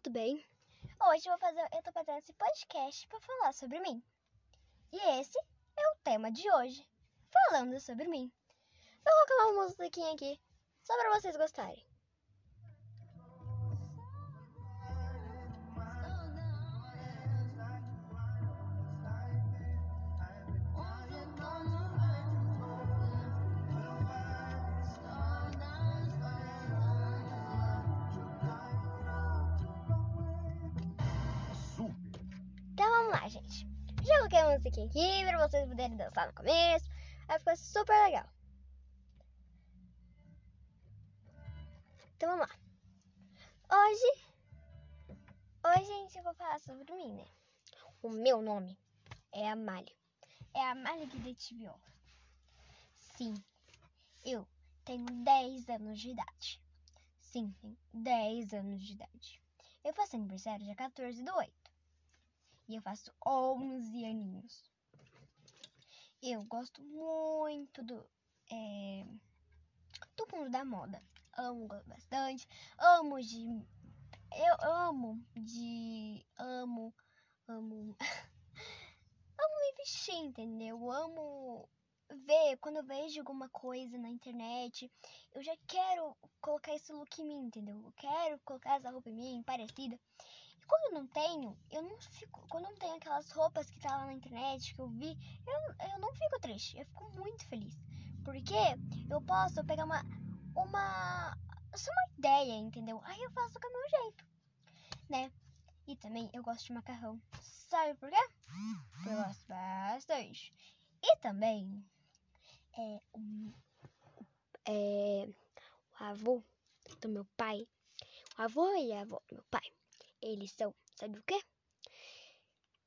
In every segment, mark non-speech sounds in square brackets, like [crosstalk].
tudo bem? Hoje eu vou fazer, eu tô fazendo esse podcast para falar sobre mim. E esse é o tema de hoje, falando sobre mim. Vou colocar uma musiquinha aqui, só para vocês gostarem. Coloquei a musiquinha aqui pra vocês poderem dançar no começo. Vai ficar super legal. Então vamos lá. Hoje. Hoje, gente, eu vou falar sobre mim, né? O meu nome é Amália. É Amália Guidetti Viola. Sim, eu tenho 10 anos de idade. Sim, tenho 10 anos de idade. Eu faço aniversário dia 14 do 8 e eu faço 11 aninhos. Eu gosto muito do, é, do mundo da moda. Amo bastante. Amo de. Eu amo de. Amo. Amo. [laughs] amo me vestir, entendeu? Amo ver. Quando eu vejo alguma coisa na internet, eu já quero colocar esse look em mim, entendeu? Eu quero colocar essa roupa em mim, parecida. Quando eu não tenho, eu não fico. Quando eu não tenho aquelas roupas que tá lá na internet, que eu vi, eu, eu não fico triste. Eu fico muito feliz. Porque eu posso pegar uma. Uma. Só uma ideia, entendeu? Aí eu faço do meu jeito. Né? E também eu gosto de macarrão. Sabe por quê? Porque eu gosto bastante. E também. É. O, É, o avô do meu pai, o avô e a avó do meu pai, eles são, sabe o quê?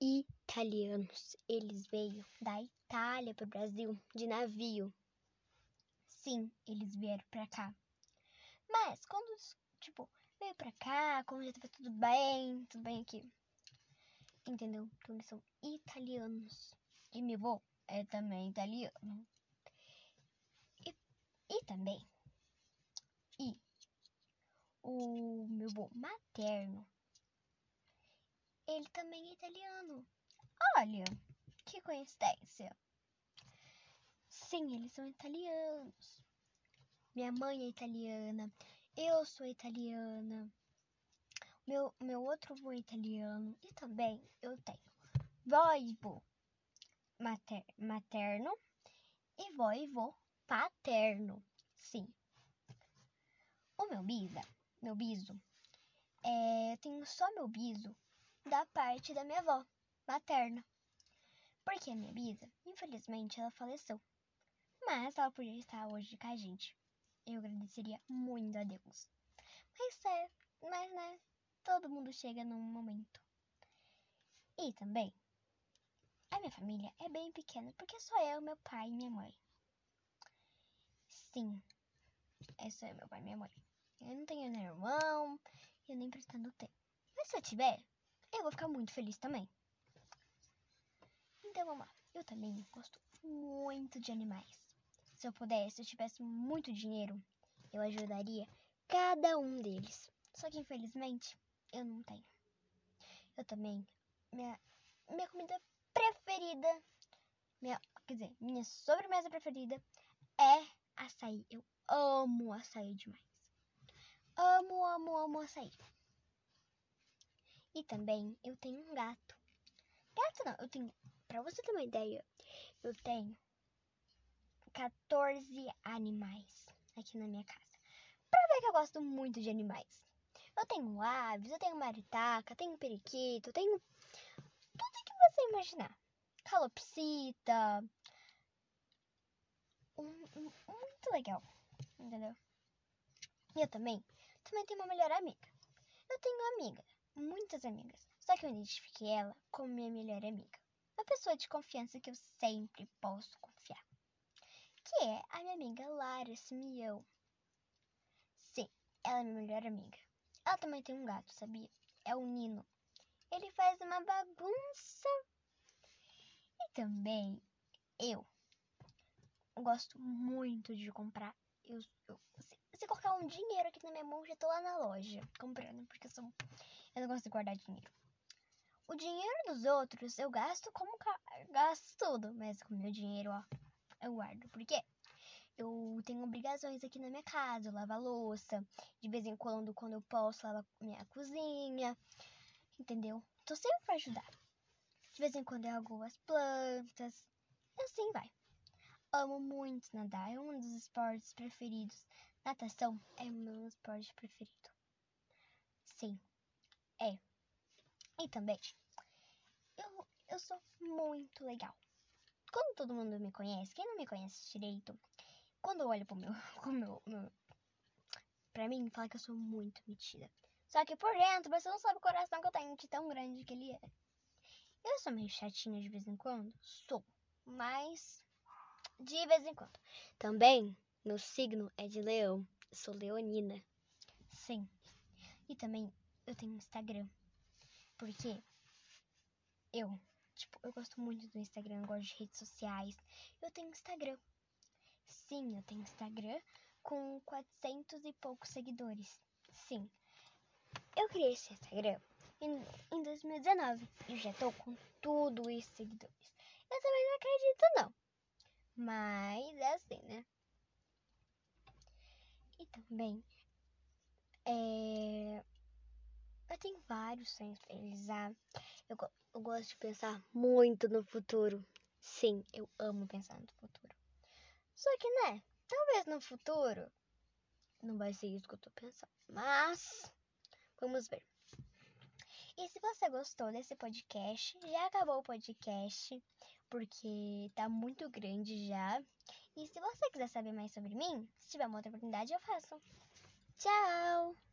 Italianos. Eles veio da Itália pro Brasil de navio. Sim, eles vieram pra cá. Mas quando, tipo, veio pra cá, quando já tava tudo bem, tudo bem aqui. Entendeu? Então eles são italianos. E meu avô é também italiano. E, e também. E o meu avô materno, ele também é italiano. Olha, que coincidência. Sim, eles são italianos. Minha mãe é italiana. Eu sou italiana. Meu, meu outro avô é italiano. E também eu tenho vô mater, materno e vô paterno. Sim. O meu bisa, meu biso, é, eu tenho só meu biso da parte da minha avó materna. Porque a minha bisa, infelizmente, ela faleceu. Mas ela podia estar hoje com a gente. Eu agradeceria muito a Deus. Mas é, mas né, todo mundo chega num momento. E também, a minha família é bem pequena, porque só eu, meu pai e minha mãe. Sim, é só eu, meu pai e minha mãe. Eu não tenho nem irmão, eu nem pretendo ter. Mas se eu tiver, eu vou ficar muito feliz também. Então vamos lá. Eu também gosto muito de animais. Se eu pudesse, se eu tivesse muito dinheiro, eu ajudaria cada um deles. Só que infelizmente eu não tenho. Eu também, minha, minha comida preferida, minha, quer dizer, minha sobremesa preferida é açaí. Eu amo açaí demais. Amo, amo, amo açaí. E também eu tenho um gato. Gato não, eu tenho, pra você ter uma ideia, eu tenho 14 animais aqui na minha casa. Pra ver que eu gosto muito de animais. Eu tenho aves, eu tenho maritaca, tenho periquito, tenho tudo que você imaginar. Calopsita. Um, um, muito legal, entendeu? E eu também, também tenho uma melhor amiga. Eu tenho amiga, muitas amigas, só que eu identifiquei ela como minha melhor amiga. Uma pessoa de confiança que eu sempre posso confiar. Que é a minha amiga Lara Simeão. Sim, ela é minha melhor amiga. Ela também tem um gato, sabia? É o Nino. Ele faz uma bagunça. E também eu gosto muito de comprar. Eu, eu- você colocar um dinheiro aqui na minha mão, já tô lá na loja comprando, porque eu, sou... eu não gosto de guardar dinheiro. O dinheiro dos outros eu gasto como ca... gasto tudo, mas com meu dinheiro, ó, eu guardo. Por quê? Eu tenho obrigações aqui na minha casa, eu lavo a louça, de vez em quando, quando eu posso, lavo a minha cozinha, entendeu? Tô sempre pra ajudar. De vez em quando eu aguo as plantas, e assim vai. Amo muito nadar, é um dos esportes preferidos. Natação é meu esporte preferido. Sim, é. E também, eu, eu sou muito legal. Quando todo mundo me conhece, quem não me conhece direito, quando eu olho pro meu, [laughs] pro meu, meu pra mim, fala que eu sou muito metida. Só que por dentro, você não sabe o coração que eu tenho de tão grande que ele é. Eu sou meio chatinha de vez em quando? Sou. Mas de vez em quando. Também, meu signo é de leão. Sou leonina. Sim. E também eu tenho Instagram. Porque eu, tipo, eu gosto muito do Instagram, gosto de redes sociais. Eu tenho Instagram. Sim, eu tenho Instagram com 400 e poucos seguidores. Sim. Eu criei esse Instagram em, em 2019 e já tô com tudo isso seguidores. Eu também não acredito, não. Mas é assim, né? E também, é... eu tenho vários sonhos pra realizar. Eu, eu gosto de pensar muito no futuro. Sim, eu amo pensar no futuro. Só que, né? Talvez no futuro não vai ser isso que eu tô pensando. Mas vamos ver. E se você gostou desse podcast, já acabou o podcast, porque tá muito grande já. E se você quiser saber mais sobre mim, se tiver uma outra oportunidade, eu faço. Tchau!